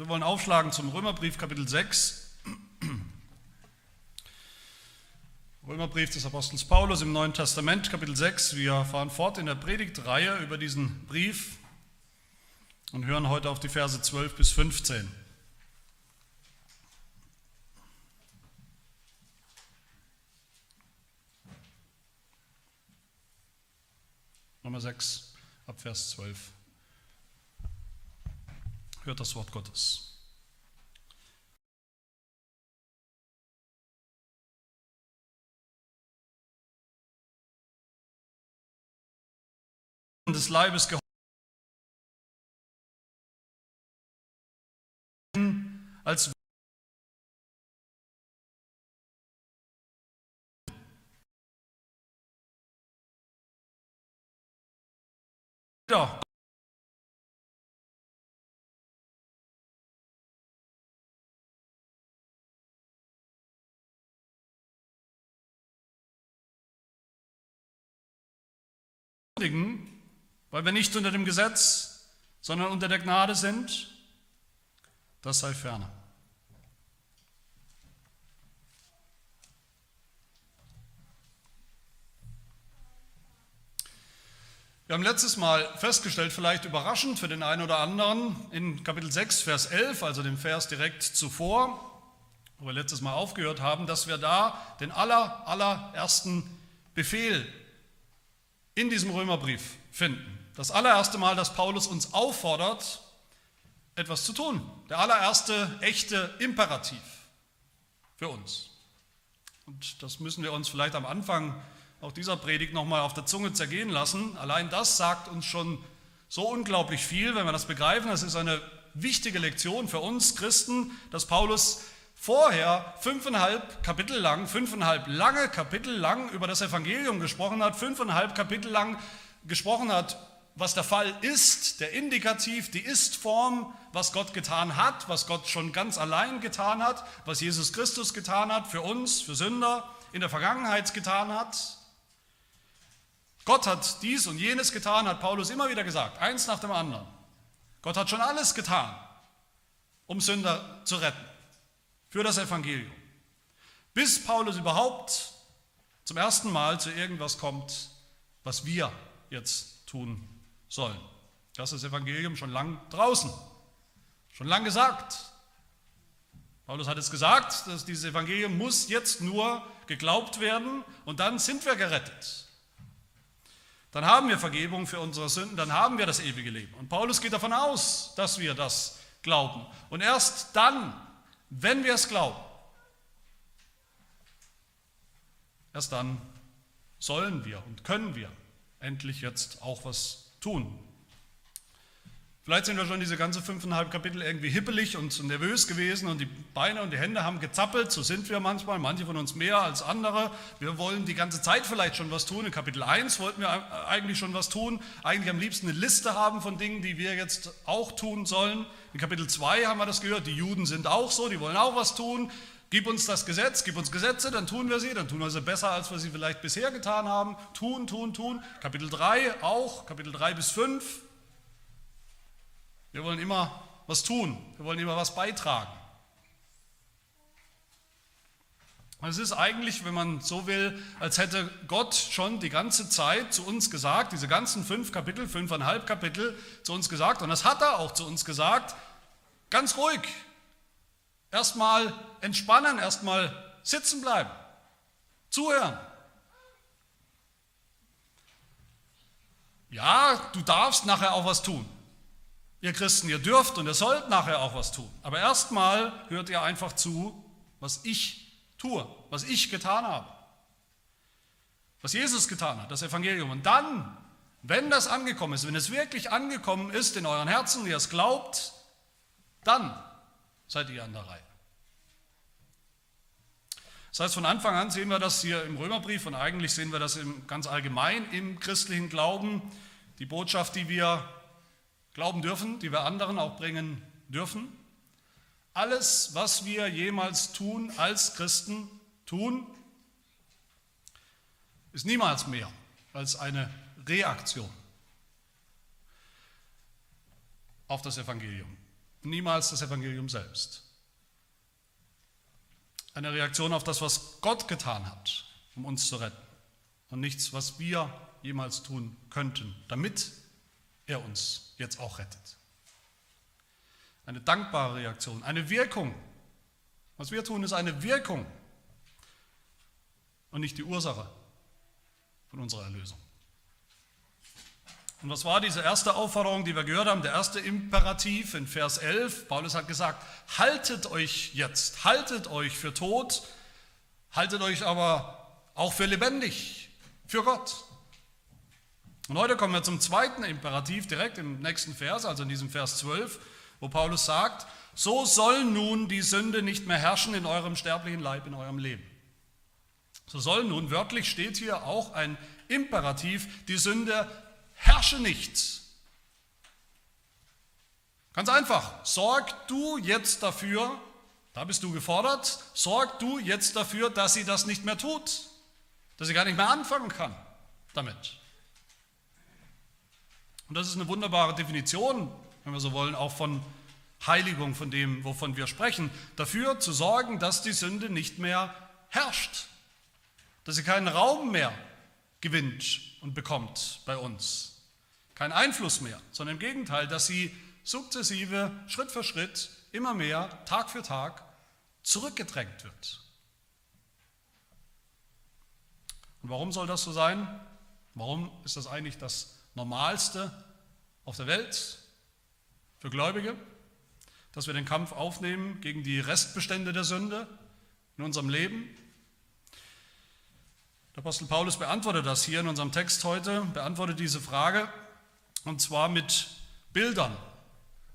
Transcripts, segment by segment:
Wir wollen aufschlagen zum Römerbrief Kapitel 6. Römerbrief des Apostels Paulus im Neuen Testament, Kapitel 6. Wir fahren fort in der Predigtreihe über diesen Brief und hören heute auf die Verse 12 bis 15. Nummer 6, ab Vers 12. Hört das Wort Gottes. des Leibes als weil wir nicht unter dem Gesetz, sondern unter der Gnade sind, das sei ferner. Wir haben letztes Mal festgestellt, vielleicht überraschend für den einen oder anderen, in Kapitel 6, Vers 11, also dem Vers direkt zuvor, wo wir letztes Mal aufgehört haben, dass wir da den aller, allerersten Befehl in diesem Römerbrief finden. Das allererste Mal, dass Paulus uns auffordert, etwas zu tun. Der allererste echte Imperativ für uns. Und das müssen wir uns vielleicht am Anfang auch dieser Predigt nochmal auf der Zunge zergehen lassen. Allein das sagt uns schon so unglaublich viel, wenn wir das begreifen. Das ist eine wichtige Lektion für uns Christen, dass Paulus vorher fünfeinhalb Kapitel lang, fünfeinhalb lange Kapitel lang über das Evangelium gesprochen hat, fünfeinhalb Kapitel lang gesprochen hat, was der Fall ist, der Indikativ, die Ist-Form, was Gott getan hat, was Gott schon ganz allein getan hat, was Jesus Christus getan hat für uns, für Sünder, in der Vergangenheit getan hat. Gott hat dies und jenes getan, hat Paulus immer wieder gesagt, eins nach dem anderen. Gott hat schon alles getan, um Sünder zu retten, für das Evangelium. Bis Paulus überhaupt zum ersten Mal zu irgendwas kommt, was wir jetzt tun sollen. Das ist das Evangelium schon lang draußen, schon lang gesagt. Paulus hat es gesagt, dass dieses Evangelium muss jetzt nur geglaubt werden und dann sind wir gerettet. Dann haben wir Vergebung für unsere Sünden, dann haben wir das ewige Leben. Und Paulus geht davon aus, dass wir das glauben. Und erst dann, wenn wir es glauben, erst dann sollen wir und können wir endlich jetzt auch was tun. Vielleicht sind wir schon diese ganze fünfeinhalb Kapitel irgendwie hippelig und nervös gewesen und die Beine und die Hände haben gezappelt. So sind wir manchmal, manche von uns mehr als andere. Wir wollen die ganze Zeit vielleicht schon was tun. In Kapitel 1 wollten wir eigentlich schon was tun. Eigentlich am liebsten eine Liste haben von Dingen, die wir jetzt auch tun sollen. In Kapitel 2 haben wir das gehört. Die Juden sind auch so, die wollen auch was tun. Gib uns das Gesetz, gib uns Gesetze, dann tun wir sie, dann tun wir sie besser, als wir sie vielleicht bisher getan haben. Tun, tun, tun. Kapitel 3 auch, Kapitel 3 bis 5. Wir wollen immer was tun, wir wollen immer was beitragen. Es ist eigentlich, wenn man so will, als hätte Gott schon die ganze Zeit zu uns gesagt, diese ganzen fünf Kapitel, fünfeinhalb Kapitel zu uns gesagt, und das hat er auch zu uns gesagt, ganz ruhig, Erstmal entspannen, erstmal sitzen bleiben, zuhören. Ja, du darfst nachher auch was tun. Ihr Christen, ihr dürft und ihr sollt nachher auch was tun. Aber erstmal hört ihr einfach zu, was ich tue, was ich getan habe. Was Jesus getan hat, das Evangelium. Und dann, wenn das angekommen ist, wenn es wirklich angekommen ist in euren Herzen, ihr es glaubt, dann seid ihr an der Reihe. Das heißt, von Anfang an sehen wir das hier im Römerbrief und eigentlich sehen wir das im, ganz allgemein im christlichen Glauben, die Botschaft, die wir glauben dürfen, die wir anderen auch bringen dürfen. Alles, was wir jemals tun als Christen tun, ist niemals mehr als eine Reaktion auf das Evangelium. niemals das Evangelium selbst. Eine Reaktion auf das, was Gott getan hat, um uns zu retten. Und nichts, was wir jemals tun könnten, damit er uns jetzt auch rettet. Eine dankbare Reaktion, eine Wirkung. Was wir tun, ist eine Wirkung und nicht die Ursache von unserer Erlösung. Und was war diese erste Aufforderung, die wir gehört haben? Der erste Imperativ in Vers 11. Paulus hat gesagt, haltet euch jetzt, haltet euch für tot, haltet euch aber auch für lebendig, für Gott. Und heute kommen wir zum zweiten Imperativ, direkt im nächsten Vers, also in diesem Vers 12, wo Paulus sagt, so soll nun die Sünde nicht mehr herrschen in eurem sterblichen Leib, in eurem Leben. So soll nun, wörtlich steht hier auch ein Imperativ, die Sünde herrsche nicht. Ganz einfach, sorg du jetzt dafür, da bist du gefordert, sorg du jetzt dafür, dass sie das nicht mehr tut, dass sie gar nicht mehr anfangen kann damit. Und das ist eine wunderbare Definition, wenn wir so wollen, auch von Heiligung, von dem, wovon wir sprechen, dafür zu sorgen, dass die Sünde nicht mehr herrscht, dass sie keinen Raum mehr gewinnt und bekommt bei uns keinen Einfluss mehr, sondern im Gegenteil, dass sie sukzessive, Schritt für Schritt, immer mehr, Tag für Tag zurückgedrängt wird. Und warum soll das so sein? Warum ist das eigentlich das Normalste auf der Welt für Gläubige, dass wir den Kampf aufnehmen gegen die Restbestände der Sünde in unserem Leben? Der Apostel Paulus beantwortet das hier in unserem Text heute, beantwortet diese Frage und zwar mit Bildern.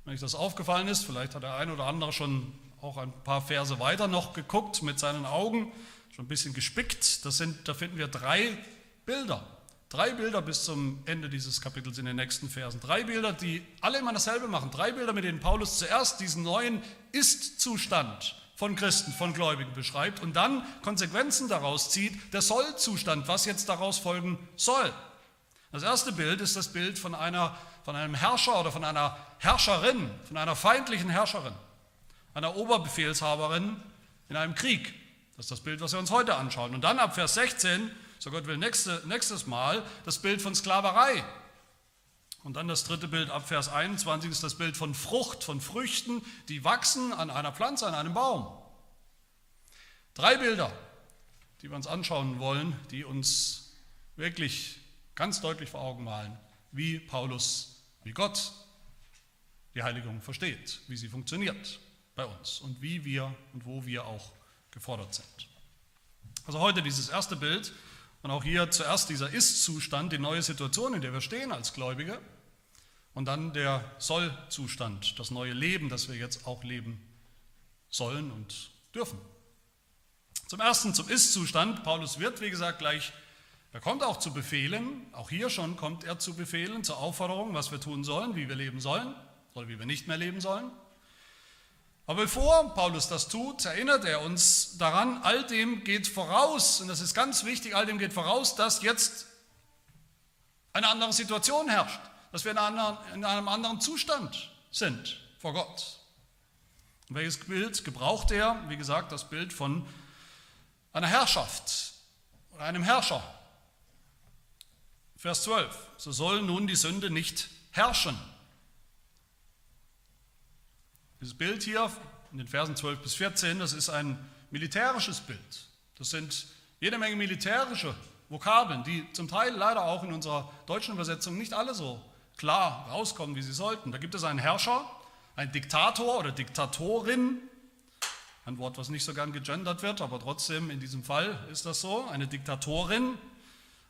Wenn euch das aufgefallen ist, vielleicht hat der ein oder andere schon auch ein paar Verse weiter noch geguckt mit seinen Augen, schon ein bisschen gespickt. Das sind, da finden wir drei Bilder. Drei Bilder bis zum Ende dieses Kapitels in den nächsten Versen. Drei Bilder, die alle immer dasselbe machen. Drei Bilder, mit denen Paulus zuerst diesen neuen Ist-Zustand von Christen, von Gläubigen beschreibt und dann Konsequenzen daraus zieht, der Soll-Zustand, was jetzt daraus folgen soll. Das erste Bild ist das Bild von, einer, von einem Herrscher oder von einer Herrscherin, von einer feindlichen Herrscherin, einer Oberbefehlshaberin in einem Krieg. Das ist das Bild, was wir uns heute anschauen. Und dann ab Vers 16, so Gott will nächste, nächstes Mal, das Bild von Sklaverei. Und dann das dritte Bild ab Vers 21 ist das Bild von Frucht, von Früchten, die wachsen an einer Pflanze, an einem Baum. Drei Bilder, die wir uns anschauen wollen, die uns wirklich ganz deutlich vor Augen malen, wie Paulus, wie Gott die Heiligung versteht, wie sie funktioniert bei uns und wie wir und wo wir auch gefordert sind. Also heute dieses erste Bild und auch hier zuerst dieser Ist-Zustand, die neue Situation, in der wir stehen als Gläubige und dann der Soll-Zustand, das neue Leben, das wir jetzt auch leben sollen und dürfen. Zum ersten, zum Ist-Zustand. Paulus wird, wie gesagt, gleich er kommt auch zu Befehlen, auch hier schon kommt er zu Befehlen, zur Aufforderung, was wir tun sollen, wie wir leben sollen oder wie wir nicht mehr leben sollen. Aber bevor Paulus das tut, erinnert er uns daran, all dem geht voraus, und das ist ganz wichtig, all dem geht voraus, dass jetzt eine andere Situation herrscht, dass wir in einem anderen Zustand sind vor Gott. Und welches Bild gebraucht er? Wie gesagt, das Bild von einer Herrschaft oder einem Herrscher. Vers 12. So soll nun die Sünde nicht herrschen. Dieses Bild hier in den Versen 12 bis 14, das ist ein militärisches Bild. Das sind jede Menge militärische Vokabeln, die zum Teil leider auch in unserer deutschen Übersetzung nicht alle so klar rauskommen, wie sie sollten. Da gibt es einen Herrscher, einen Diktator oder Diktatorin, ein Wort, was nicht so gern gegendert wird, aber trotzdem in diesem Fall ist das so, eine Diktatorin,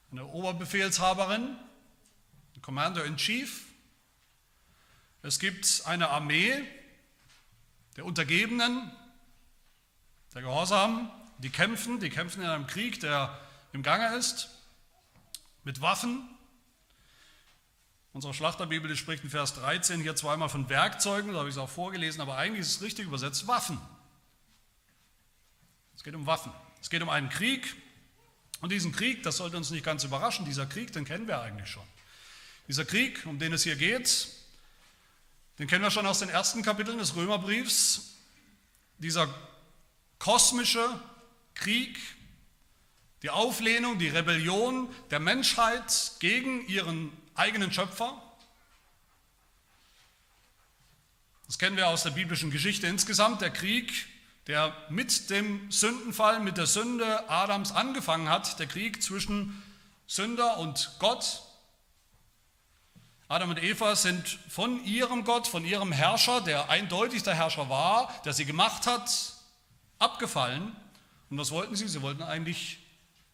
eine Oberbefehlshaberin, ein Commander in Chief. Es gibt eine Armee der Untergebenen, der Gehorsamen, die kämpfen, die kämpfen in einem Krieg, der im Gange ist, mit Waffen. Unsere Schlachterbibel spricht in Vers 13 hier zweimal von Werkzeugen, da habe ich es auch vorgelesen, aber eigentlich ist es richtig übersetzt Waffen. Es geht um Waffen. Es geht um einen Krieg, und diesen Krieg, das sollte uns nicht ganz überraschen, dieser Krieg, den kennen wir eigentlich schon. Dieser Krieg, um den es hier geht, Den kennen wir schon aus den ersten Kapiteln des Römerbriefs. Dieser kosmische Krieg, die Auflehnung, die Rebellion der Menschheit gegen ihren eigenen Schöpfer. Das kennen wir aus der biblischen Geschichte insgesamt, der Krieg, der mit dem Sündenfall, mit der Sünde Adams angefangen hat, der Krieg zwischen Sünder und Gott. Adam und Eva sind von ihrem Gott, von ihrem Herrscher, der eindeutig der Herrscher war, der sie gemacht hat, abgefallen. Und was wollten sie? Sie wollten eigentlich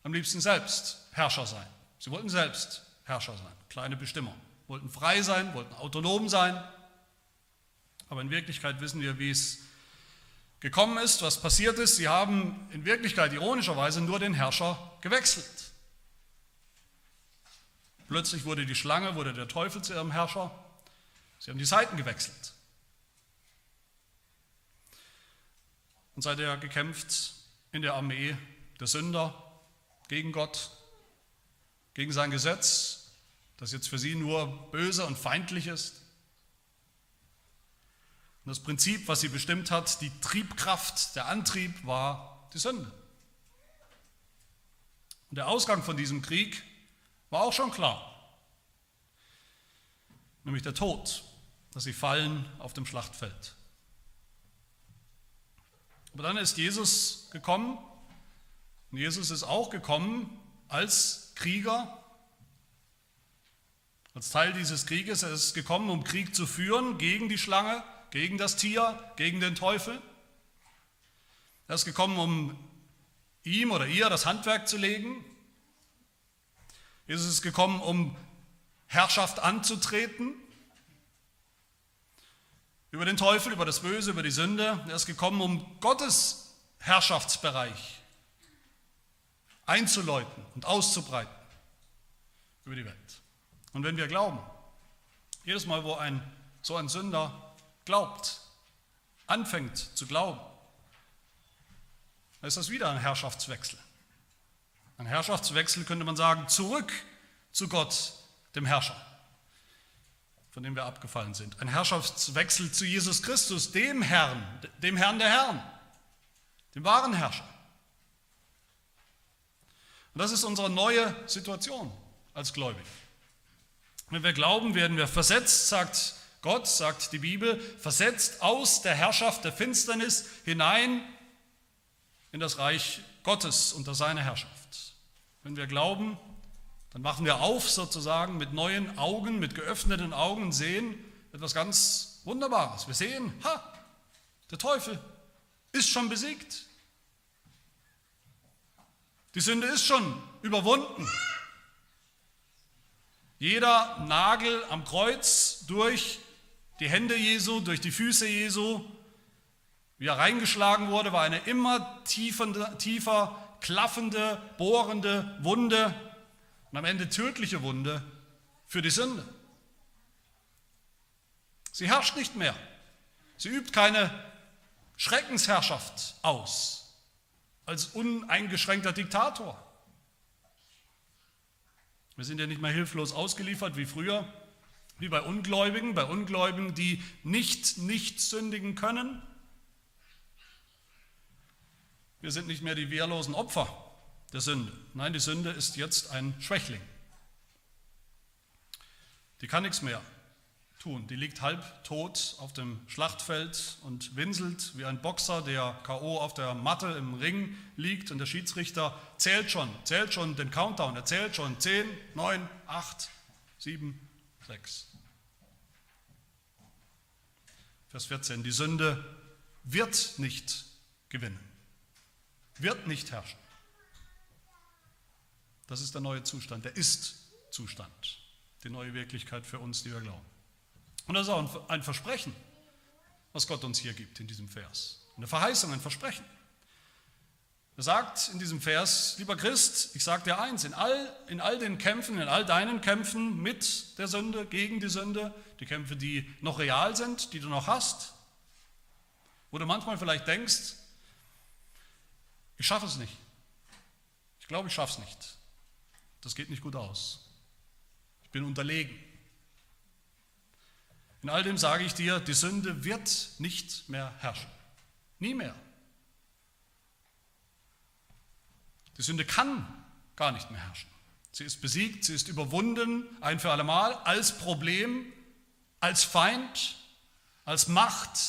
am liebsten selbst Herrscher sein. Sie wollten selbst Herrscher sein, kleine Bestimmer, wollten frei sein, wollten autonom sein. Aber in Wirklichkeit wissen wir, wie es gekommen ist, was passiert ist. Sie haben in Wirklichkeit ironischerweise nur den Herrscher gewechselt. Plötzlich wurde die Schlange, wurde der Teufel zu ihrem Herrscher. Sie haben die Seiten gewechselt. Und seither gekämpft in der Armee der Sünder gegen Gott, gegen sein Gesetz, das jetzt für sie nur böse und feindlich ist. Und das Prinzip, was sie bestimmt hat, die Triebkraft, der Antrieb war die Sünde. Und der Ausgang von diesem Krieg war auch schon klar. Nämlich der Tod, dass sie fallen auf dem Schlachtfeld. Aber dann ist Jesus gekommen und Jesus ist auch gekommen als Krieger, als Teil dieses Krieges. Er ist gekommen, um Krieg zu führen gegen die Schlange, gegen das Tier, gegen den Teufel. Er ist gekommen, um ihm oder ihr das Handwerk zu legen, Jesus ist gekommen, um Herrschaft anzutreten über den Teufel, über das Böse, über die Sünde. Er ist gekommen, um Gottes Herrschaftsbereich einzuläuten und auszubreiten über die Welt. Und wenn wir glauben, jedes Mal, wo ein so ein Sünder glaubt, anfängt zu glauben, dann ist das wieder ein Herrschaftswechsel. Ein Herrschaftswechsel könnte man sagen, zurück zu Gott, dem Herrscher, von dem wir abgefallen sind. Ein Herrschaftswechsel zu Jesus Christus, dem Herrn, dem Herrn der Herren, dem wahren Herrscher. Und das ist unsere neue Situation als Gläubig. Wenn wir glauben, werden wir versetzt, sagt Gott, sagt die Bibel, versetzt aus der Herrschaft der Finsternis hinein in das Reich Gottes unter seine Herrschaft. Wenn wir glauben, dann machen wir auf sozusagen mit neuen Augen, mit geöffneten Augen, sehen etwas ganz Wunderbares. Wir sehen, ha, der Teufel ist schon besiegt. Die Sünde ist schon überwunden. Jeder Nagel am Kreuz durch die Hände Jesu, durch die Füße Jesu, wie er reingeschlagen wurde, war eine immer tiefer, tiefer klaffende, bohrende Wunde und am Ende tödliche Wunde für die Sünde. Sie herrscht nicht mehr. Sie übt keine Schreckensherrschaft aus als uneingeschränkter Diktator. Wir sind ja nicht mehr hilflos ausgeliefert wie früher, wie bei Ungläubigen, bei Ungläubigen, die nicht nicht sündigen können, wir sind nicht mehr die wehrlosen Opfer der Sünde. Nein, die Sünde ist jetzt ein Schwächling. Die kann nichts mehr tun. Die liegt halb tot auf dem Schlachtfeld und winselt wie ein Boxer, der K.O. auf der Matte im Ring liegt und der Schiedsrichter zählt schon, zählt schon den Countdown. Er zählt schon 10, 9, 8, 7, 6. Vers 14. Die Sünde wird nicht gewinnen wird nicht herrschen. Das ist der neue Zustand, der Ist-Zustand, die neue Wirklichkeit für uns, die wir glauben. Und das ist auch ein Versprechen, was Gott uns hier gibt in diesem Vers. Eine Verheißung, ein Versprechen. Er sagt in diesem Vers, lieber Christ, ich sage dir eins, in all, in all den Kämpfen, in all deinen Kämpfen mit der Sünde, gegen die Sünde, die Kämpfe, die noch real sind, die du noch hast, wo du manchmal vielleicht denkst, ich schaffe es nicht. Ich glaube, ich schaffe es nicht. Das geht nicht gut aus. Ich bin unterlegen. In all dem sage ich dir, die Sünde wird nicht mehr herrschen. Nie mehr. Die Sünde kann gar nicht mehr herrschen. Sie ist besiegt, sie ist überwunden, ein für allemal, als Problem, als Feind, als Macht,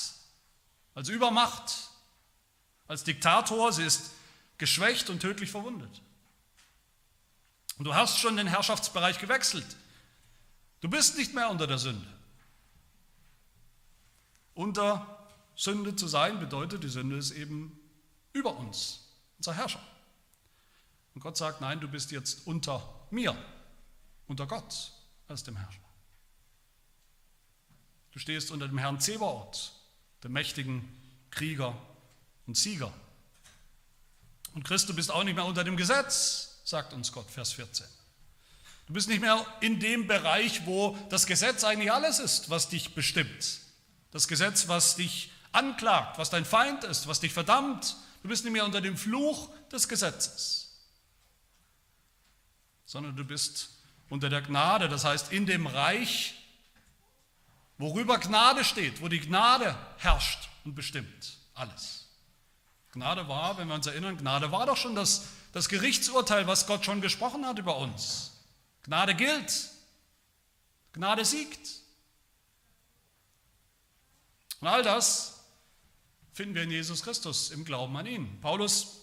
als Übermacht, als Diktator. Sie ist geschwächt und tödlich verwundet. Und du hast schon den Herrschaftsbereich gewechselt. Du bist nicht mehr unter der Sünde. Unter Sünde zu sein bedeutet, die Sünde ist eben über uns, unser Herrscher. Und Gott sagt, nein, du bist jetzt unter mir, unter Gott als dem Herrscher. Du stehst unter dem Herrn Zebaoth, dem mächtigen Krieger und Sieger. Und Christ, du bist auch nicht mehr unter dem Gesetz, sagt uns Gott, Vers 14. Du bist nicht mehr in dem Bereich, wo das Gesetz eigentlich alles ist, was dich bestimmt. Das Gesetz, was dich anklagt, was dein Feind ist, was dich verdammt. Du bist nicht mehr unter dem Fluch des Gesetzes, sondern du bist unter der Gnade, das heißt in dem Reich, worüber Gnade steht, wo die Gnade herrscht und bestimmt alles. Gnade war, wenn wir uns erinnern, Gnade war doch schon das, das Gerichtsurteil, was Gott schon gesprochen hat über uns. Gnade gilt. Gnade siegt. Und all das finden wir in Jesus Christus im Glauben an ihn. Paulus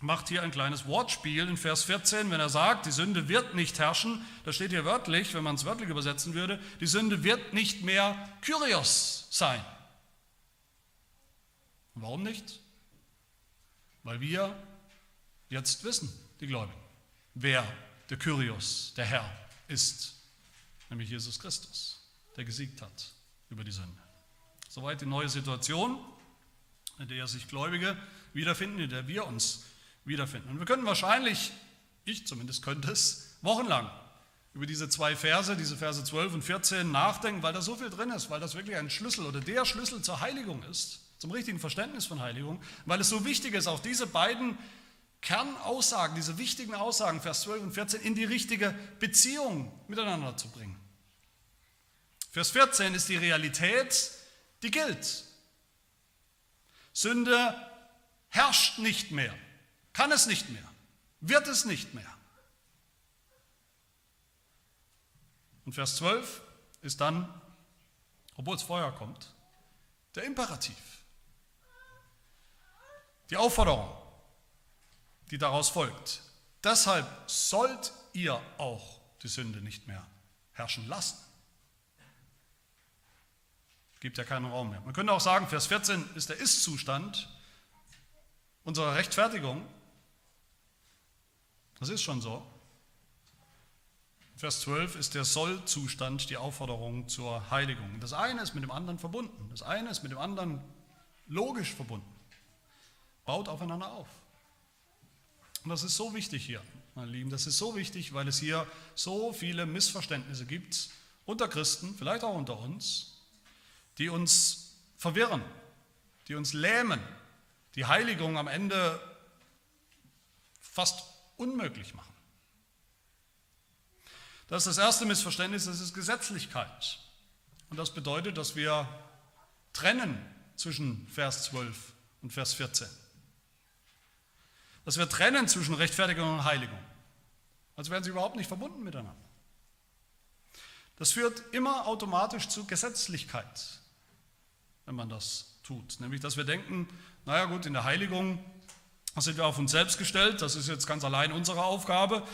macht hier ein kleines Wortspiel in Vers 14, wenn er sagt, die Sünde wird nicht herrschen. Das steht hier wörtlich, wenn man es wörtlich übersetzen würde, die Sünde wird nicht mehr Kyrios sein. Warum nicht? Weil wir jetzt wissen, die Gläubigen, wer der Kyrios, der Herr, ist, nämlich Jesus Christus, der gesiegt hat über die Sünde. Soweit die neue Situation, in der sich Gläubige wiederfinden, in der wir uns wiederfinden. Und wir können wahrscheinlich, ich zumindest könnte es, wochenlang über diese zwei Verse, diese Verse 12 und 14 nachdenken, weil da so viel drin ist, weil das wirklich ein Schlüssel oder der Schlüssel zur Heiligung ist, zum richtigen Verständnis von Heiligung, weil es so wichtig ist, auch diese beiden Kernaussagen, diese wichtigen Aussagen, Vers 12 und 14, in die richtige Beziehung miteinander zu bringen. Vers 14 ist die Realität, die gilt. Sünde herrscht nicht mehr, kann es nicht mehr, wird es nicht mehr. Und Vers 12 ist dann, obwohl es vorher kommt, der Imperativ. Die Aufforderung, die daraus folgt. Deshalb sollt ihr auch die Sünde nicht mehr herrschen lassen. Gibt ja keinen Raum mehr. Man könnte auch sagen, Vers 14 ist der Ist-Zustand unserer Rechtfertigung. Das ist schon so. Vers 12 ist der Soll-Zustand, die Aufforderung zur Heiligung. Das eine ist mit dem anderen verbunden. Das eine ist mit dem anderen logisch verbunden. Baut aufeinander auf. Und das ist so wichtig hier, meine Lieben. Das ist so wichtig, weil es hier so viele Missverständnisse gibt unter Christen, vielleicht auch unter uns, die uns verwirren, die uns lähmen, die Heiligung am Ende fast unmöglich machen. Das ist das erste Missverständnis, das ist Gesetzlichkeit. Und das bedeutet, dass wir trennen zwischen Vers 12 und Vers 14. Dass wir trennen zwischen Rechtfertigung und Heiligung. Also werden sie überhaupt nicht verbunden miteinander. Das führt immer automatisch zu Gesetzlichkeit wenn man das tut. Nämlich, dass wir denken, naja gut, in der Heiligung sind wir auf uns selbst gestellt, das ist jetzt ganz allein unsere Aufgabe.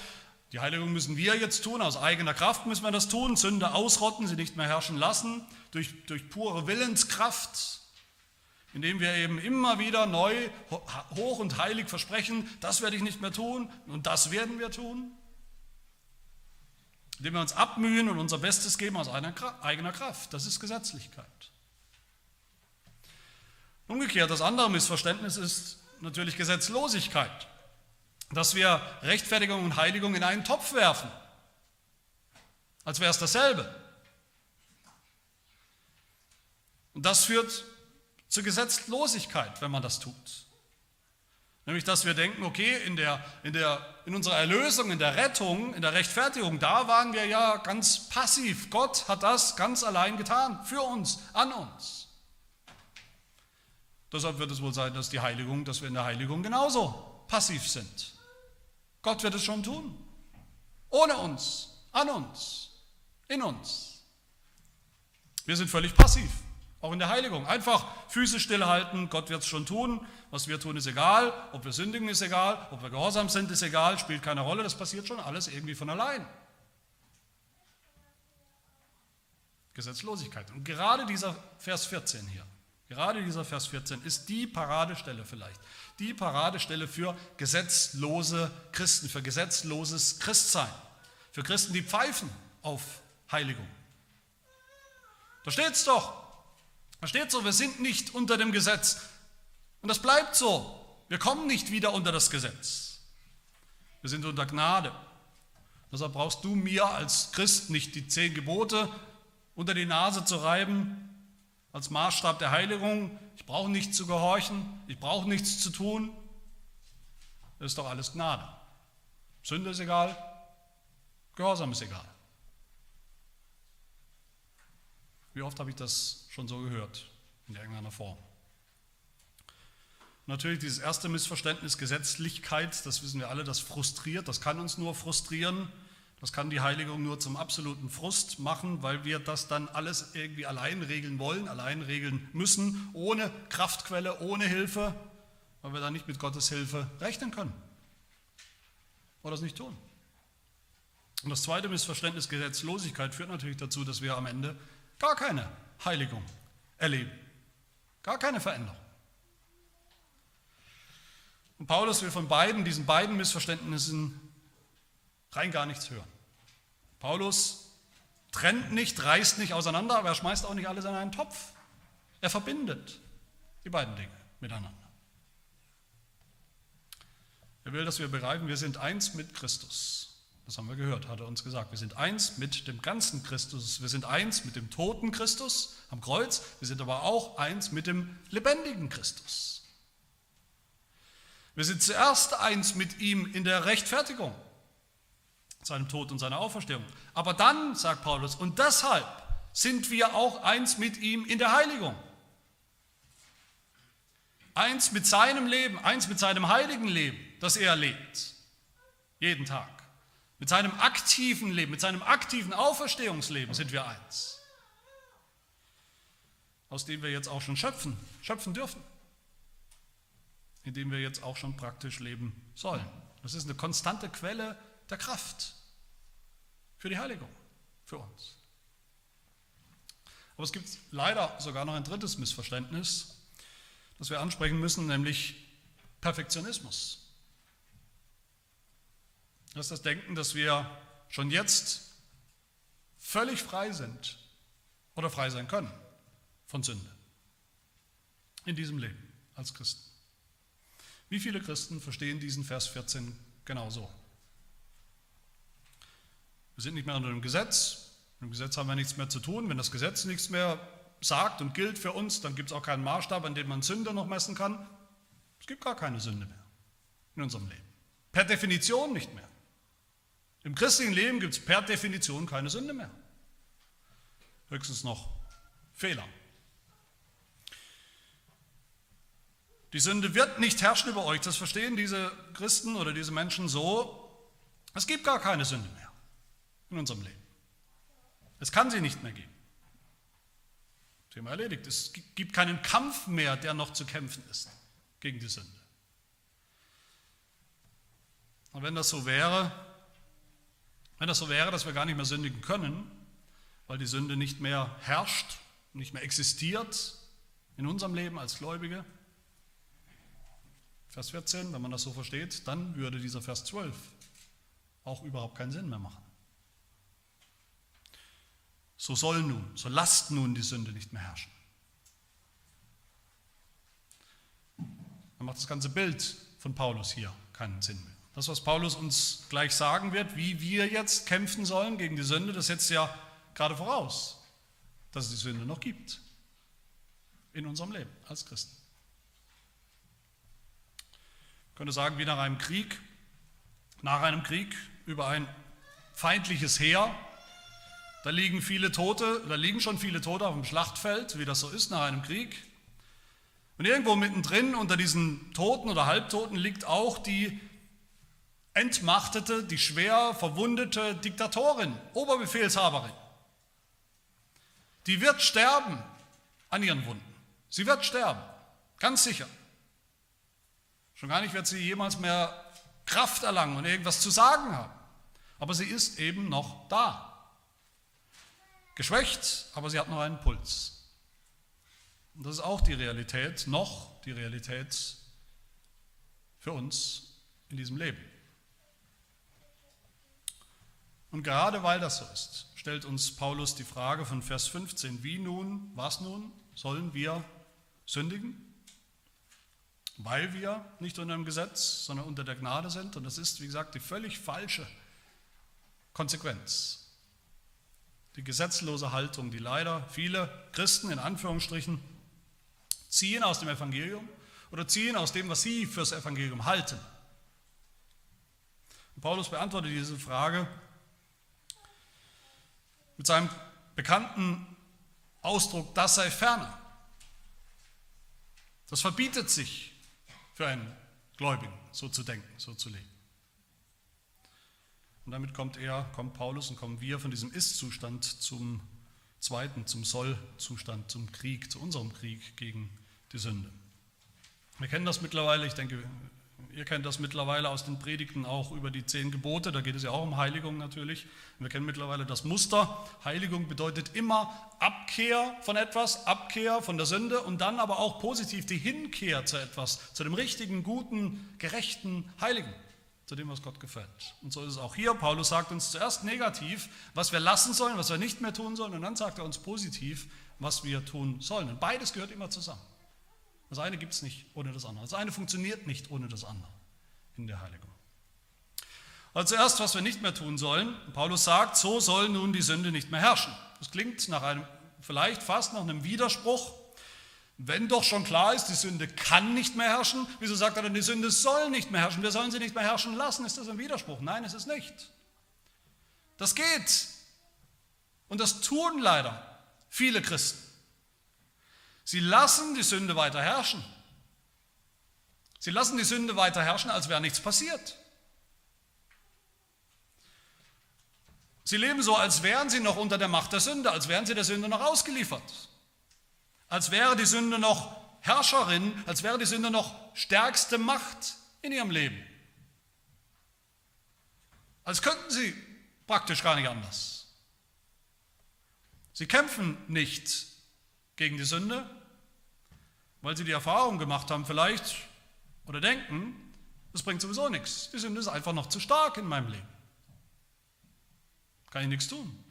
Die Heiligung müssen wir jetzt tun, aus eigener Kraft müssen wir das tun, Sünde ausrotten, sie nicht mehr herrschen lassen, durch, durch pure Willenskraft, indem wir eben immer wieder neu, hoch und heilig versprechen, das werde ich nicht mehr tun und das werden wir tun. Indem wir uns abmühen und unser Bestes geben aus eigener Kraft. Das ist Gesetzlichkeit. Umgekehrt, das andere Missverständnis ist natürlich Gesetzlosigkeit, dass wir Rechtfertigung und Heiligung in einen Topf werfen, als wäre es dasselbe. Und das führt zur Gesetzlosigkeit, wenn man das tut. Nämlich, dass wir denken, okay, in, der, in, der, in unserer Erlösung, in der Rettung, in der Rechtfertigung, da waren wir ja ganz passiv. Gott hat das ganz allein getan, für uns, an uns. Deshalb wird es wohl sein, dass die Heiligung, dass wir in der Heiligung genauso passiv sind. Gott wird es schon tun. Ohne uns, an uns, in uns. Wir sind völlig passiv. Auch in der Heiligung. Einfach Füße stillhalten, Gott wird es schon tun. Was wir tun, ist egal. Ob wir sündigen, ist egal. Ob wir gehorsam sind, ist egal. Spielt keine Rolle. Das passiert schon alles irgendwie von allein. Gesetzlosigkeit. Und gerade dieser Vers 14 hier, gerade dieser Vers 14 ist die Paradestelle vielleicht. Die Paradestelle für gesetzlose Christen, für gesetzloses Christsein. Für Christen, die pfeifen auf Heiligung. Da steht es doch. Da steht so, wir sind nicht unter dem Gesetz. Und das bleibt so. Wir kommen nicht wieder unter das Gesetz. Wir sind unter Gnade. Deshalb brauchst du mir als Christ nicht die zehn Gebote unter die Nase zu reiben als Maßstab der Heiligung. Ich brauche nichts zu gehorchen. Ich brauche nichts zu tun. Das ist doch alles Gnade. Sünde ist egal. Gehorsam ist egal. Wie oft habe ich das schon so gehört, in irgendeiner Form? Natürlich dieses erste Missverständnis Gesetzlichkeit, das wissen wir alle, das frustriert, das kann uns nur frustrieren, das kann die Heiligung nur zum absoluten Frust machen, weil wir das dann alles irgendwie allein regeln wollen, allein regeln müssen, ohne Kraftquelle, ohne Hilfe, weil wir dann nicht mit Gottes Hilfe rechnen können oder es nicht tun. Und das zweite Missverständnis Gesetzlosigkeit führt natürlich dazu, dass wir am Ende Gar keine Heiligung erleben. Gar keine Veränderung. Und Paulus will von beiden, diesen beiden Missverständnissen rein gar nichts hören. Paulus trennt nicht, reißt nicht auseinander, aber er schmeißt auch nicht alles in einen Topf. Er verbindet die beiden Dinge miteinander. Er will, dass wir begreifen, wir sind eins mit Christus. Das haben wir gehört, hat er uns gesagt. Wir sind eins mit dem ganzen Christus. Wir sind eins mit dem toten Christus am Kreuz. Wir sind aber auch eins mit dem lebendigen Christus. Wir sind zuerst eins mit ihm in der Rechtfertigung, seinem Tod und seiner Auferstehung. Aber dann, sagt Paulus, und deshalb sind wir auch eins mit ihm in der Heiligung. Eins mit seinem Leben, eins mit seinem heiligen Leben, das er lebt. Jeden Tag. Mit seinem aktiven Leben, mit seinem aktiven Auferstehungsleben sind wir eins. Aus dem wir jetzt auch schon schöpfen, schöpfen dürfen. In dem wir jetzt auch schon praktisch leben sollen. Das ist eine konstante Quelle der Kraft für die Heiligung, für uns. Aber es gibt leider sogar noch ein drittes Missverständnis, das wir ansprechen müssen, nämlich Perfektionismus. Das ist das Denken, dass wir schon jetzt völlig frei sind oder frei sein können von Sünde in diesem Leben als Christen. Wie viele Christen verstehen diesen Vers 14 genauso? Wir sind nicht mehr unter dem Gesetz. Mit dem Gesetz haben wir nichts mehr zu tun. Wenn das Gesetz nichts mehr sagt und gilt für uns, dann gibt es auch keinen Maßstab, an dem man Sünde noch messen kann. Es gibt gar keine Sünde mehr in unserem Leben. Per Definition nicht mehr. Im christlichen Leben gibt es per Definition keine Sünde mehr. Höchstens noch Fehler. Die Sünde wird nicht herrschen über euch. Das verstehen diese Christen oder diese Menschen so. Es gibt gar keine Sünde mehr in unserem Leben. Es kann sie nicht mehr geben. Thema erledigt. Es gibt keinen Kampf mehr, der noch zu kämpfen ist gegen die Sünde. Und wenn das so wäre, wenn das so wäre, dass wir gar nicht mehr sündigen können, weil die Sünde nicht mehr herrscht, nicht mehr existiert in unserem Leben als Gläubige, Vers 14, wenn man das so versteht, dann würde dieser Vers 12 auch überhaupt keinen Sinn mehr machen. So soll nun, so lasst nun die Sünde nicht mehr herrschen. Dann macht das ganze Bild von Paulus hier keinen Sinn mehr. Das, was Paulus uns gleich sagen wird, wie wir jetzt kämpfen sollen gegen die Sünde, das setzt ja gerade voraus, dass es die Sünde noch gibt in unserem Leben als Christen. Ich könnte sagen, wie nach einem Krieg, nach einem Krieg über ein feindliches Heer. Da liegen viele Tote, da liegen schon viele Tote auf dem Schlachtfeld, wie das so ist nach einem Krieg. Und irgendwo mittendrin unter diesen Toten oder Halbtoten liegt auch die entmachtete, die schwer verwundete Diktatorin, Oberbefehlshaberin. Die wird sterben an ihren Wunden. Sie wird sterben, ganz sicher. Schon gar nicht wird sie jemals mehr Kraft erlangen und irgendwas zu sagen haben. Aber sie ist eben noch da. Geschwächt, aber sie hat noch einen Puls. Und das ist auch die Realität, noch die Realität für uns in diesem Leben. Und gerade weil das so ist, stellt uns Paulus die Frage von Vers 15, wie nun, was nun, sollen wir sündigen? Weil wir nicht unter dem Gesetz, sondern unter der Gnade sind. Und das ist, wie gesagt, die völlig falsche Konsequenz. Die gesetzlose Haltung, die leider viele Christen in Anführungsstrichen ziehen aus dem Evangelium oder ziehen aus dem, was sie fürs Evangelium halten. Und Paulus beantwortet diese Frage mit seinem bekannten Ausdruck, das sei ferner. Das verbietet sich für einen Gläubigen, so zu denken, so zu leben. Und damit kommt er, kommt Paulus und kommen wir von diesem Ist-Zustand zum zweiten, zum Soll-Zustand, zum Krieg, zu unserem Krieg gegen die Sünde. Wir kennen das mittlerweile, ich denke, ihr kennt das mittlerweile aus den Predigten auch über die zehn Gebote, da geht es ja auch um Heiligung natürlich. Wir kennen mittlerweile das Muster. Heiligung bedeutet immer Abkehr von etwas, Abkehr von der Sünde und dann aber auch positiv die Hinkehr zu etwas, zu dem richtigen, guten, gerechten, heiligen, zu dem, was Gott gefällt. Und so ist es auch hier. Paulus sagt uns zuerst negativ, was wir lassen sollen, was wir nicht mehr tun sollen und dann sagt er uns positiv, was wir tun sollen. Und beides gehört immer zusammen. Das eine gibt es nicht ohne das andere. Das eine funktioniert nicht ohne das andere in der Heiligung. Also zuerst, was wir nicht mehr tun sollen. Paulus sagt, so soll nun die Sünde nicht mehr herrschen. Das klingt nach einem, vielleicht fast nach einem Widerspruch. Wenn doch schon klar ist, die Sünde kann nicht mehr herrschen, wieso sagt er dann, die Sünde soll nicht mehr herrschen? Wir sollen sie nicht mehr herrschen lassen. Ist das ein Widerspruch? Nein, es ist nicht. Das geht. Und das tun leider viele Christen. Sie lassen die Sünde weiter herrschen. Sie lassen die Sünde weiter herrschen, als wäre nichts passiert. Sie leben so, als wären sie noch unter der Macht der Sünde, als wären sie der Sünde noch ausgeliefert. Als wäre die Sünde noch Herrscherin, als wäre die Sünde noch stärkste Macht in ihrem Leben. Als könnten sie praktisch gar nicht anders. Sie kämpfen nicht gegen die Sünde, weil sie die Erfahrung gemacht haben vielleicht oder denken, das bringt sowieso nichts. Die Sünde ist einfach noch zu stark in meinem Leben. Kann ich nichts tun.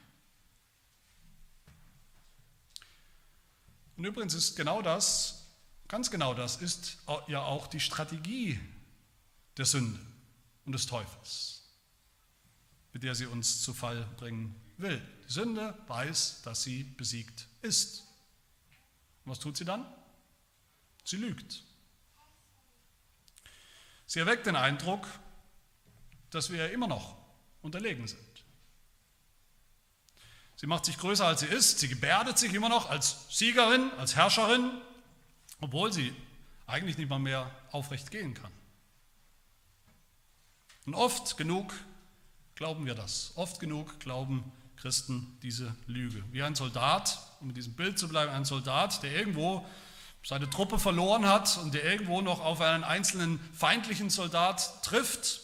Und übrigens ist genau das, ganz genau das, ist ja auch die Strategie der Sünde und des Teufels, mit der sie uns zu Fall bringen will. Die Sünde weiß, dass sie besiegt ist. Und was tut sie dann? Sie lügt. Sie erweckt den Eindruck, dass wir immer noch unterlegen sind. Sie macht sich größer, als sie ist. Sie gebärdet sich immer noch als Siegerin, als Herrscherin, obwohl sie eigentlich nicht mal mehr aufrecht gehen kann. Und oft genug glauben wir das. Oft genug glauben Christen diese Lüge. Wie ein Soldat, um mit diesem Bild zu bleiben, ein Soldat, der irgendwo seine Truppe verloren hat und der irgendwo noch auf einen einzelnen feindlichen Soldat trifft,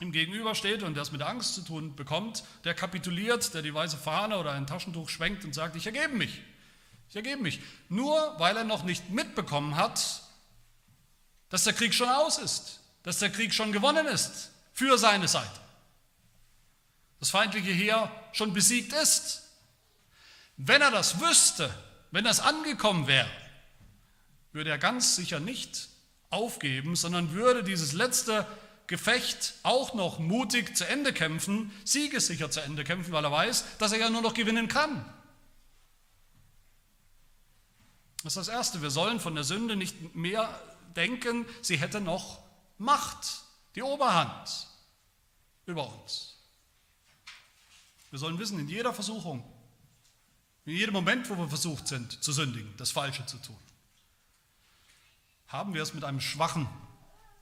ihm gegenübersteht und der es mit Angst zu tun bekommt, der kapituliert, der die weiße Fahne oder ein Taschentuch schwenkt und sagt, ich ergebe mich, ich ergebe mich. Nur weil er noch nicht mitbekommen hat, dass der Krieg schon aus ist, dass der Krieg schon gewonnen ist für seine Seite. Das feindliche Heer schon besiegt ist. Wenn er das wüsste, wenn das angekommen wäre, würde er ganz sicher nicht aufgeben, sondern würde dieses letzte Gefecht auch noch mutig zu Ende kämpfen, siegessicher zu Ende kämpfen, weil er weiß, dass er ja nur noch gewinnen kann. Das ist das Erste. Wir sollen von der Sünde nicht mehr denken, sie hätte noch Macht, die Oberhand über uns. Wir sollen wissen, in jeder Versuchung, in jedem Moment, wo wir versucht sind zu sündigen, das Falsche zu tun, haben wir es mit einem schwachen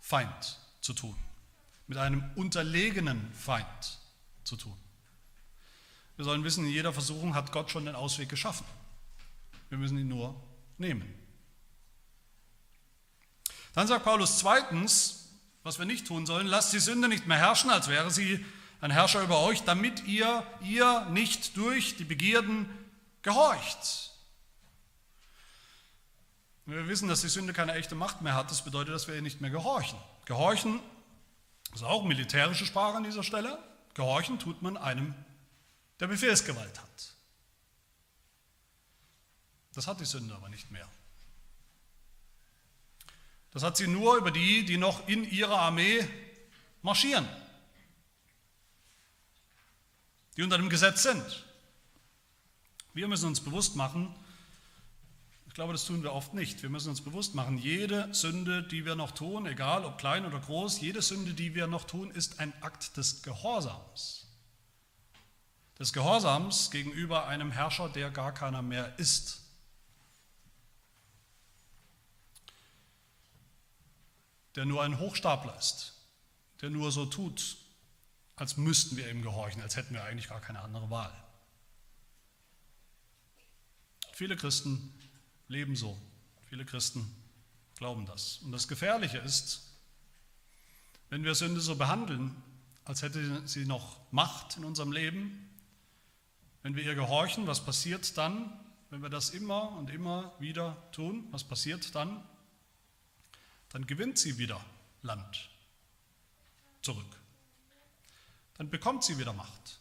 Feind zu tun, mit einem unterlegenen Feind zu tun. Wir sollen wissen, in jeder Versuchung hat Gott schon den Ausweg geschaffen. Wir müssen ihn nur nehmen. Dann sagt Paulus zweitens, was wir nicht tun sollen, lasst die Sünde nicht mehr herrschen, als wäre sie ein Herrscher über euch, damit ihr ihr nicht durch die Begierden gehorcht. Wir wissen, dass die Sünde keine echte Macht mehr hat, das bedeutet, dass wir ihr nicht mehr gehorchen. Gehorchen ist auch militärische Sprache an dieser Stelle. Gehorchen tut man einem, der Befehlsgewalt hat. Das hat die Sünde aber nicht mehr. Das hat sie nur über die, die noch in ihrer Armee marschieren, die unter dem Gesetz sind. Wir müssen uns bewusst machen, glaube, das tun wir oft nicht, wir müssen uns bewusst machen, jede Sünde, die wir noch tun, egal ob klein oder groß, jede Sünde, die wir noch tun, ist ein Akt des Gehorsams. Des Gehorsams gegenüber einem Herrscher, der gar keiner mehr ist. der nur ein Hochstapler ist, der nur so tut, als müssten wir ihm gehorchen, als hätten wir eigentlich gar keine andere Wahl. Viele Christen leben so, viele Christen glauben das. Und das Gefährliche ist, wenn wir Sünde so behandeln, als hätte sie noch Macht in unserem Leben, wenn wir ihr gehorchen, was passiert dann, wenn wir das immer und immer wieder tun? Was passiert dann? dann gewinnt sie wieder Land zurück. Dann bekommt sie wieder Macht,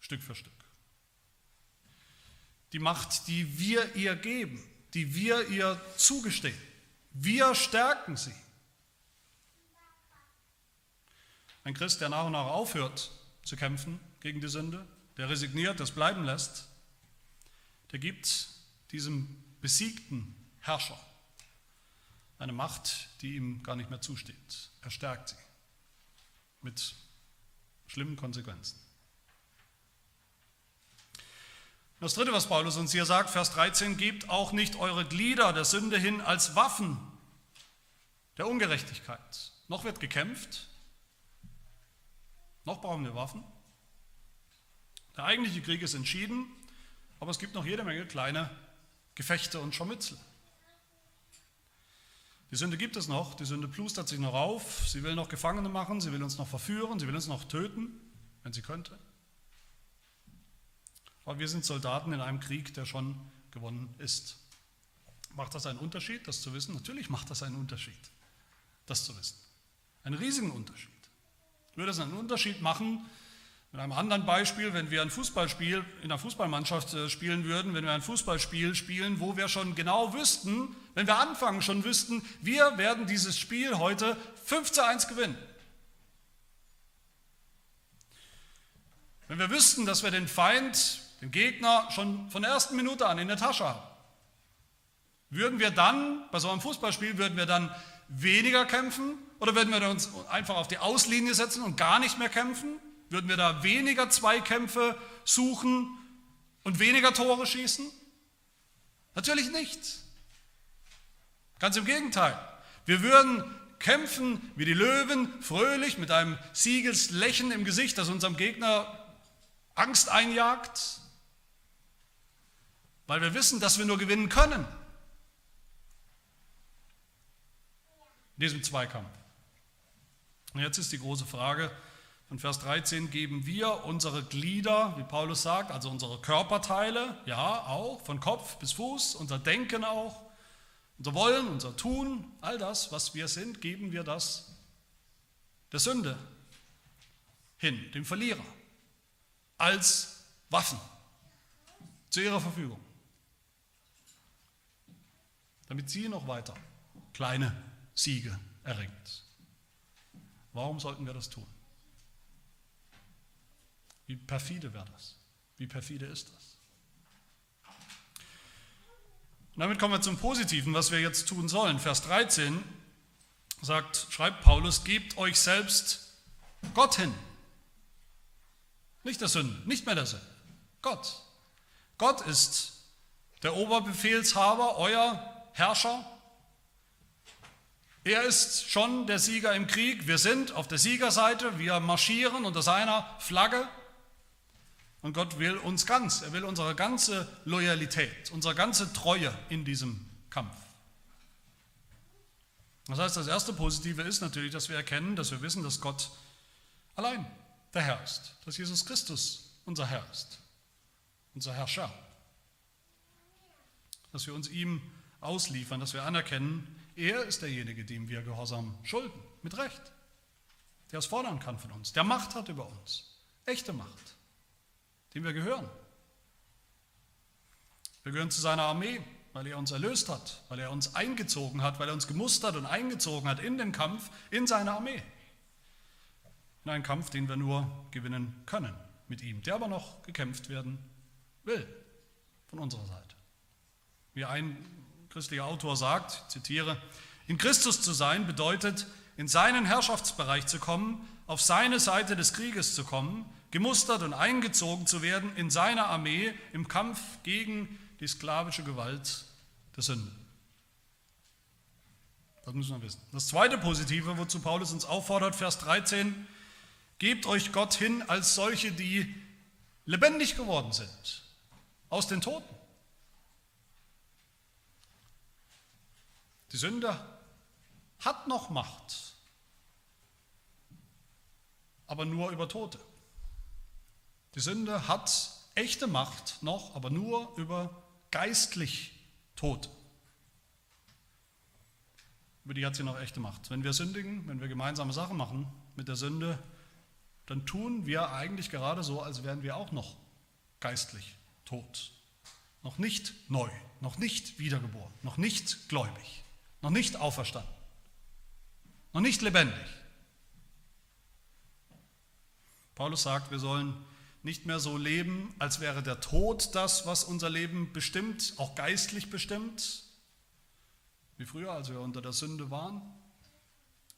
Stück für Stück. Die Macht, die wir ihr geben, die wir ihr zugestehen. Wir stärken sie. Ein Christ, der nach und nach aufhört zu kämpfen gegen die Sünde, der resigniert, das bleiben lässt, der gibt diesem besiegten Herrscher eine Macht, die ihm gar nicht mehr zusteht. Er stärkt sie mit schlimmen Konsequenzen. Das dritte, was Paulus uns hier sagt, Vers 13, gebt auch nicht eure Glieder der Sünde hin als Waffen der Ungerechtigkeit. Noch wird gekämpft, noch brauchen wir Waffen. Der eigentliche Krieg ist entschieden, aber es gibt noch jede Menge kleine Gefechte und Scharmützel. Die Sünde gibt es noch, die Sünde plustert sich noch auf, sie will noch Gefangene machen, sie will uns noch verführen, sie will uns noch töten, wenn sie könnte. Aber wir sind Soldaten in einem Krieg, der schon gewonnen ist. Macht das einen Unterschied, das zu wissen? Natürlich macht das einen Unterschied, das zu wissen. Einen riesigen Unterschied. Würde es einen Unterschied machen, mit einem anderen Beispiel, wenn wir ein Fußballspiel in einer Fußballmannschaft äh, spielen würden, wenn wir ein Fußballspiel spielen, wo wir schon genau wüssten, wenn wir anfangen schon wüssten, wir werden dieses Spiel heute 5 zu 1 gewinnen. Wenn wir wüssten, dass wir den Feind, den Gegner schon von der ersten Minute an in der Tasche haben, würden wir dann, bei so einem Fußballspiel, würden wir dann weniger kämpfen oder würden wir uns einfach auf die Auslinie setzen und gar nicht mehr kämpfen? Würden wir da weniger Zweikämpfe suchen und weniger Tore schießen? Natürlich nicht. Ganz im Gegenteil. Wir würden kämpfen wie die Löwen, fröhlich, mit einem Siegeslächeln im Gesicht, das unserem Gegner Angst einjagt, weil wir wissen, dass wir nur gewinnen können. In diesem Zweikampf. Und jetzt ist die große Frage, von Vers 13 geben wir unsere Glieder, wie Paulus sagt, also unsere Körperteile, ja auch, von Kopf bis Fuß, unser Denken auch, unser Wollen, unser Tun, all das, was wir sind, geben wir das der Sünde hin, dem Verlierer, als Waffen zu ihrer Verfügung, damit sie noch weiter kleine Siege erringt. Warum sollten wir das tun? Wie perfide wäre das? Wie perfide ist das? Und damit kommen wir zum Positiven, was wir jetzt tun sollen. Vers 13 sagt, schreibt Paulus, gebt euch selbst Gott hin. Nicht der Sünde, nicht mehr der Sünde. Gott. Gott ist der Oberbefehlshaber, euer Herrscher. Er ist schon der Sieger im Krieg. Wir sind auf der Siegerseite. Wir marschieren unter seiner Flagge. Und Gott will uns ganz. Er will unsere ganze Loyalität, unsere ganze Treue in diesem Kampf. Das heißt, das erste Positive ist natürlich, dass wir erkennen, dass wir wissen, dass Gott allein der Herr ist, dass Jesus Christus unser Herr ist, unser Herrscher, dass wir uns ihm ausliefern, dass wir anerkennen, er ist derjenige, dem wir Gehorsam schulden, mit Recht, der es fordern kann von uns, der Macht hat über uns, echte Macht, dem wir gehören. Wir gehören zu seiner Armee, weil er uns erlöst hat, weil er uns eingezogen hat, weil er uns gemustert und eingezogen hat in den Kampf, in seine Armee. In einen Kampf, den wir nur gewinnen können mit ihm, der aber noch gekämpft werden will von unserer Seite. Wie ein christlicher Autor sagt, ich zitiere, in Christus zu sein bedeutet, in seinen Herrschaftsbereich zu kommen, auf seine Seite des Krieges zu kommen, gemustert und eingezogen zu werden in seine Armee im Kampf gegen die sklavische Gewalt der Sünde. Das müssen wir wissen. Das zweite Positive, wozu Paulus uns auffordert, Vers 13, gebt euch Gott hin als solche, die lebendig geworden sind aus den Toten. Die Sünde hat noch Macht, aber nur über Tote. Die Sünde hat echte Macht noch, aber nur über Tote geistlich tot. Über die hat sie noch echte Macht. Wenn wir sündigen, wenn wir gemeinsame Sachen machen mit der Sünde, dann tun wir eigentlich gerade so, als wären wir auch noch geistlich tot. Noch nicht neu, noch nicht wiedergeboren, noch nicht gläubig, noch nicht auferstanden, noch nicht lebendig. Paulus sagt, wir sollen nicht mehr so leben, als wäre der Tod das, was unser Leben bestimmt, auch geistlich bestimmt, wie früher, als wir unter der Sünde waren,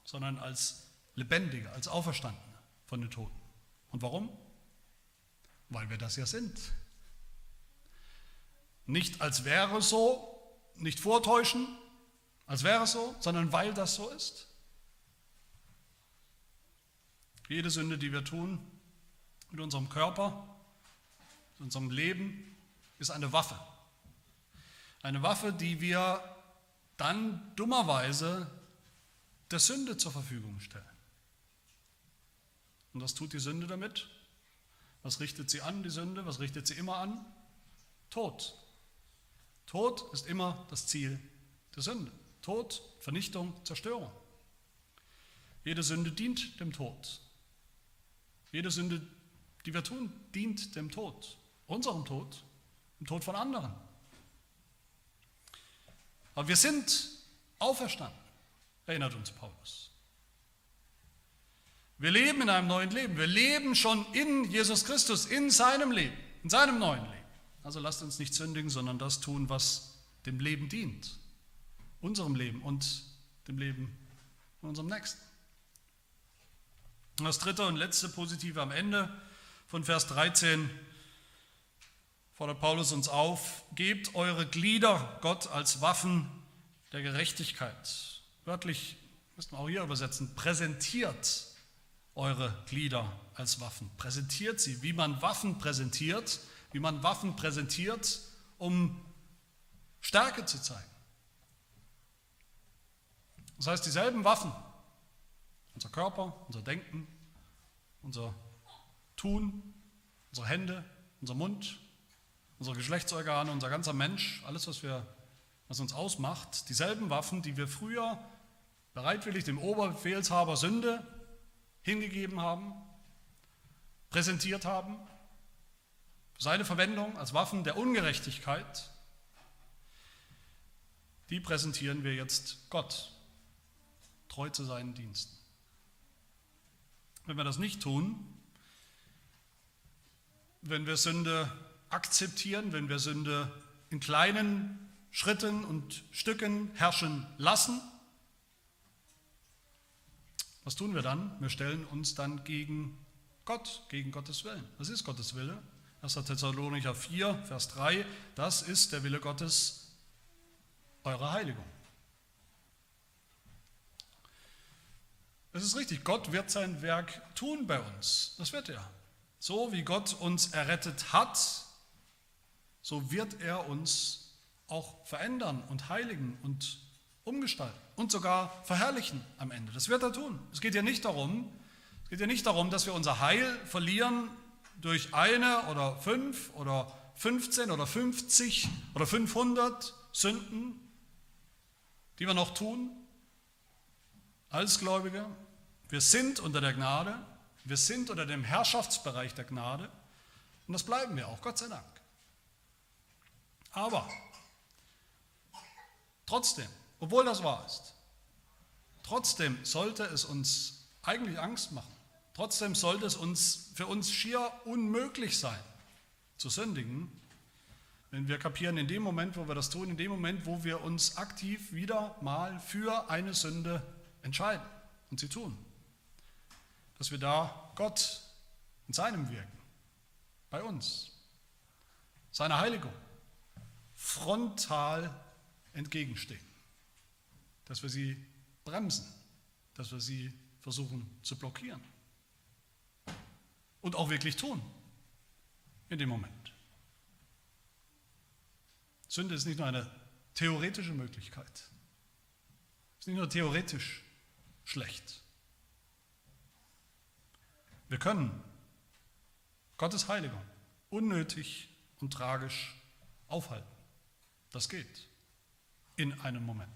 sondern als Lebendige, als Auferstandene von den Toten. Und warum? Weil wir das ja sind. Nicht als wäre so, nicht vortäuschen, als wäre es so, sondern weil das so ist. Jede Sünde, die wir tun, mit unserem Körper, mit unserem Leben, ist eine Waffe. Eine Waffe, die wir dann dummerweise der Sünde zur Verfügung stellen. Und was tut die Sünde damit? Was richtet sie an, die Sünde? Was richtet sie immer an? Tod. Tod ist immer das Ziel der Sünde. Tod, Vernichtung, Zerstörung. Jede Sünde dient dem Tod. Jede Sünde die wir tun, dient dem Tod, unserem Tod, dem Tod von anderen. Aber wir sind auferstanden, erinnert uns Paulus. Wir leben in einem neuen Leben. Wir leben schon in Jesus Christus, in seinem Leben, in seinem neuen Leben. Also lasst uns nicht sündigen, sondern das tun, was dem Leben dient. Unserem Leben und dem Leben von unserem Nächsten. Das dritte und letzte Positive am Ende von Vers 13 fordert Paulus uns auf, gebt eure Glieder Gott als Waffen der Gerechtigkeit. Wörtlich müssen wir auch hier übersetzen, präsentiert eure Glieder als Waffen. Präsentiert sie, wie man Waffen präsentiert, wie man Waffen präsentiert, um Stärke zu zeigen. Das heißt, dieselben Waffen, unser Körper, unser Denken, unser tun, unsere Hände, unser Mund, unsere Geschlechtsorgane, unser ganzer Mensch, alles, was, wir, was uns ausmacht, dieselben Waffen, die wir früher bereitwillig dem Oberbefehlshaber Sünde hingegeben haben, präsentiert haben, seine Verwendung als Waffen der Ungerechtigkeit, die präsentieren wir jetzt Gott, treu zu seinen Diensten. Wenn wir das nicht tun, wenn wir Sünde akzeptieren, wenn wir Sünde in kleinen Schritten und Stücken herrschen lassen, Was tun wir dann? Wir stellen uns dann gegen Gott, gegen Gottes Willen. Was ist Gottes Wille? 1. Thessalonicher 4, Vers 3, das ist der Wille Gottes, eure Heiligung. Es ist richtig, Gott wird sein Werk tun bei uns. Das wird er. So wie Gott uns errettet hat, so wird er uns auch verändern und heiligen und umgestalten und sogar verherrlichen am Ende. Das wird er tun. Es geht ja nicht darum, es geht ja nicht darum, dass wir unser Heil verlieren durch eine oder fünf oder 15 oder 50 oder 500 Sünden, die wir noch tun als Gläubige. Wir sind unter der Gnade, wir sind unter dem Herrschaftsbereich der Gnade und das bleiben wir auch, Gott sei Dank. Aber trotzdem, obwohl das wahr ist, trotzdem sollte es uns eigentlich Angst machen. Trotzdem sollte es uns für uns schier unmöglich sein, zu sündigen, wenn wir kapieren, in dem Moment, wo wir das tun, in dem Moment, wo wir uns aktiv wieder mal für eine Sünde entscheiden und sie tun, dass wir da Gott in seinem Wirken, bei uns, seiner Heiligung, frontal entgegenstehen, dass wir sie bremsen, dass wir sie versuchen zu blockieren und auch wirklich tun in dem Moment. Sünde ist nicht nur eine theoretische Möglichkeit, ist nicht nur theoretisch schlecht. Wir können Gottes Heiligung unnötig und tragisch aufhalten. Das geht in einem Moment.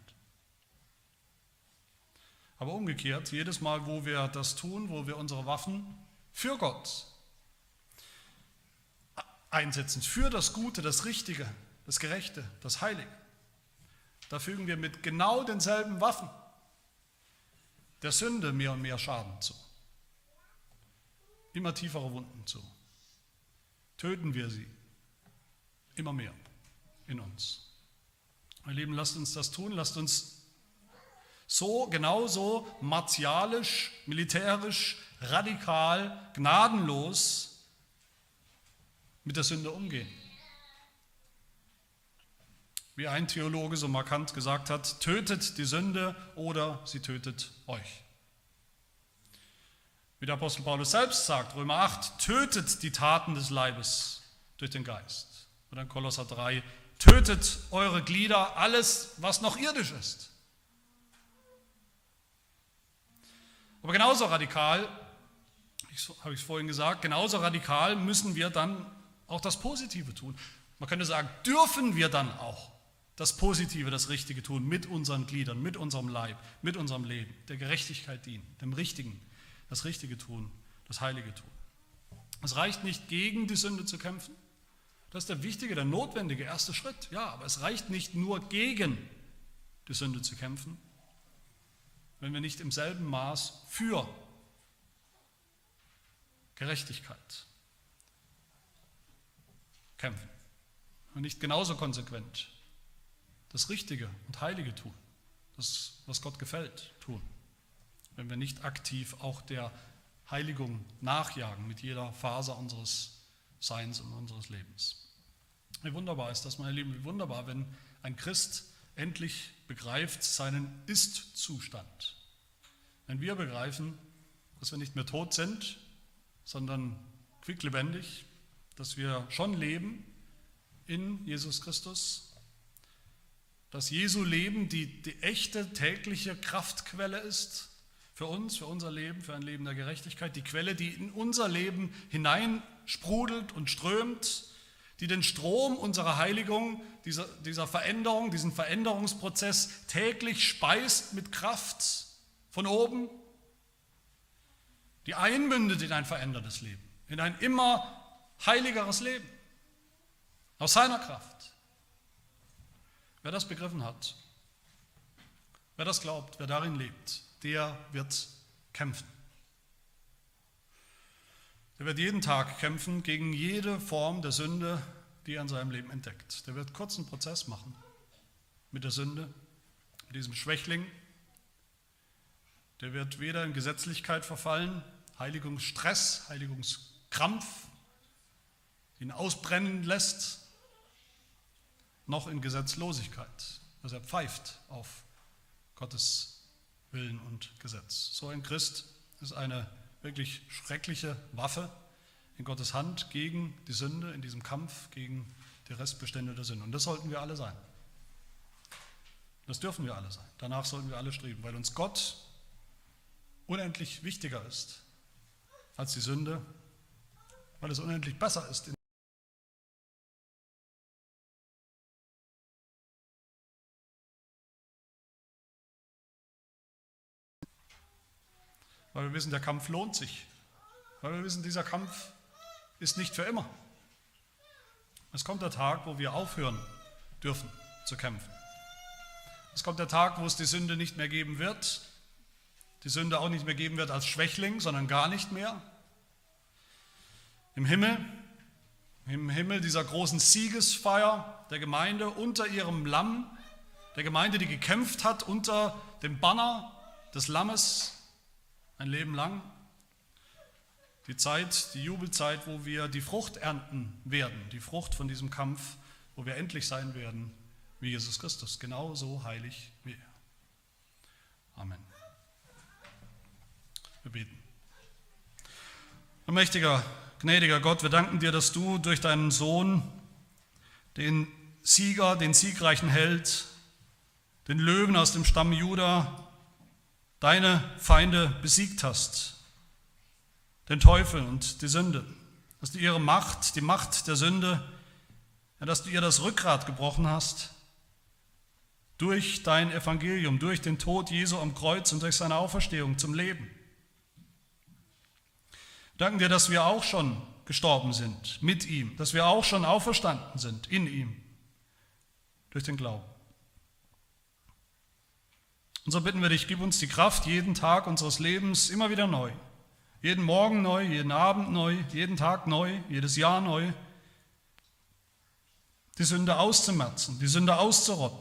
Aber umgekehrt, jedes Mal, wo wir das tun, wo wir unsere Waffen für Gott einsetzen, für das Gute, das Richtige, das Gerechte, das Heilige, da fügen wir mit genau denselben Waffen der Sünde mehr und mehr Schaden zu, immer tiefere Wunden zu. Töten wir sie immer mehr in uns. Meine Lieben, lasst uns das tun, lasst uns so genauso martialisch, militärisch, radikal, gnadenlos mit der Sünde umgehen. Wie ein Theologe so markant gesagt hat, tötet die Sünde oder sie tötet euch. Wie der Apostel Paulus selbst sagt, Römer 8, tötet die Taten des Leibes durch den Geist. Oder in Kolosser 3, tötet eure Glieder, alles, was noch irdisch ist. Aber genauso radikal, habe ich es vorhin gesagt, genauso radikal müssen wir dann auch das Positive tun. Man könnte sagen, dürfen wir dann auch das Positive, das Richtige tun mit unseren Gliedern, mit unserem Leib, mit unserem Leben, der Gerechtigkeit dienen, dem Richtigen, das Richtige tun, das Heilige tun. Es reicht nicht, gegen die Sünde zu kämpfen. Das ist der wichtige, der notwendige erste Schritt. Ja, aber es reicht nicht nur gegen die Sünde zu kämpfen, wenn wir nicht im selben Maß für Gerechtigkeit kämpfen und nicht genauso konsequent das Richtige und Heilige tun, das, was Gott gefällt, tun, wenn wir nicht aktiv auch der Heiligung nachjagen mit jeder Phase unseres Seins und unseres Lebens. Wie wunderbar ist das, meine Lieben, wie wunderbar, wenn ein Christ endlich begreift seinen Ist-Zustand. Wenn wir begreifen, dass wir nicht mehr tot sind, sondern quicklebendig, dass wir schon leben in Jesus Christus, dass Jesu Leben die, die echte tägliche Kraftquelle ist für uns, für unser Leben, für ein Leben der Gerechtigkeit, die Quelle, die in unser Leben hineinsprudelt und strömt, die den Strom unserer Heiligung, dieser, dieser Veränderung, diesen Veränderungsprozess täglich speist mit Kraft von oben, die einmündet in ein verändertes Leben, in ein immer heiligeres Leben, aus seiner Kraft. Wer das begriffen hat, wer das glaubt, wer darin lebt, der wird kämpfen. Der wird jeden Tag kämpfen gegen jede Form der Sünde, die er in seinem Leben entdeckt. Der wird kurzen Prozess machen mit der Sünde, mit diesem Schwächling, der wird weder in Gesetzlichkeit verfallen, Heiligungsstress, Heiligungskrampf, ihn ausbrennen lässt, noch in Gesetzlosigkeit, dass er pfeift auf Gottes Willen und Gesetz. So ein Christ ist eine wirklich schreckliche Waffe in Gottes Hand gegen die Sünde, in diesem Kampf gegen die Restbestände der Sünde. Und das sollten wir alle sein. Das dürfen wir alle sein. Danach sollten wir alle streben, weil uns Gott unendlich wichtiger ist als die Sünde, weil es unendlich besser ist. Weil wir wissen, der Kampf lohnt sich. Weil wir wissen, dieser Kampf ist nicht für immer. Es kommt der Tag, wo wir aufhören dürfen zu kämpfen. Es kommt der Tag, wo es die Sünde nicht mehr geben wird, die Sünde auch nicht mehr geben wird als Schwächling, sondern gar nicht mehr. Im Himmel, im Himmel dieser großen Siegesfeier der Gemeinde unter ihrem Lamm, der Gemeinde, die gekämpft hat unter dem Banner des Lammes ein Leben lang. Die Zeit, die Jubelzeit, wo wir die Frucht ernten werden, die Frucht von diesem Kampf, wo wir endlich sein werden wie Jesus Christus, genauso heilig wie er. Amen. Wir beten. Mächtiger, gnädiger Gott, wir danken dir, dass du durch deinen Sohn den Sieger, den siegreichen Held, den Löwen aus dem Stamm Juda, deine Feinde besiegt hast, den Teufel und die Sünde, dass du ihre Macht, die Macht der Sünde, ja, dass du ihr das Rückgrat gebrochen hast, durch dein Evangelium, durch den Tod Jesu am Kreuz und durch seine Auferstehung zum Leben. Danken dir, dass wir auch schon gestorben sind mit ihm, dass wir auch schon auferstanden sind in ihm, durch den Glauben. Und so bitten wir dich, gib uns die Kraft, jeden Tag unseres Lebens immer wieder neu, jeden Morgen neu, jeden Abend neu, jeden Tag neu, jedes Jahr neu, die Sünde auszumerzen, die Sünde auszurotten,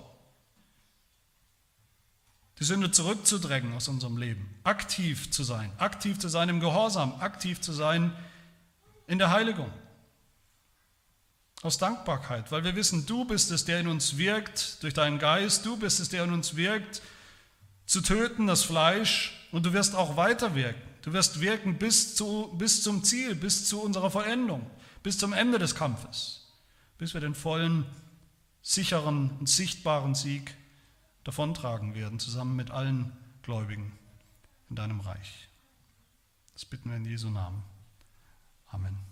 die Sünde zurückzudrängen aus unserem Leben, aktiv zu sein, aktiv zu sein im Gehorsam, aktiv zu sein in der Heiligung. Aus Dankbarkeit, weil wir wissen, du bist es, der in uns wirkt durch deinen Geist, du bist es, der in uns wirkt, zu töten das Fleisch und du wirst auch weiter wirken. Du wirst wirken bis, zu, bis zum Ziel, bis zu unserer Vollendung, bis zum Ende des Kampfes, bis wir den vollen, sicheren und sichtbaren Sieg davontragen werden, zusammen mit allen Gläubigen in deinem Reich. Das bitten wir in Jesu Namen. Amen.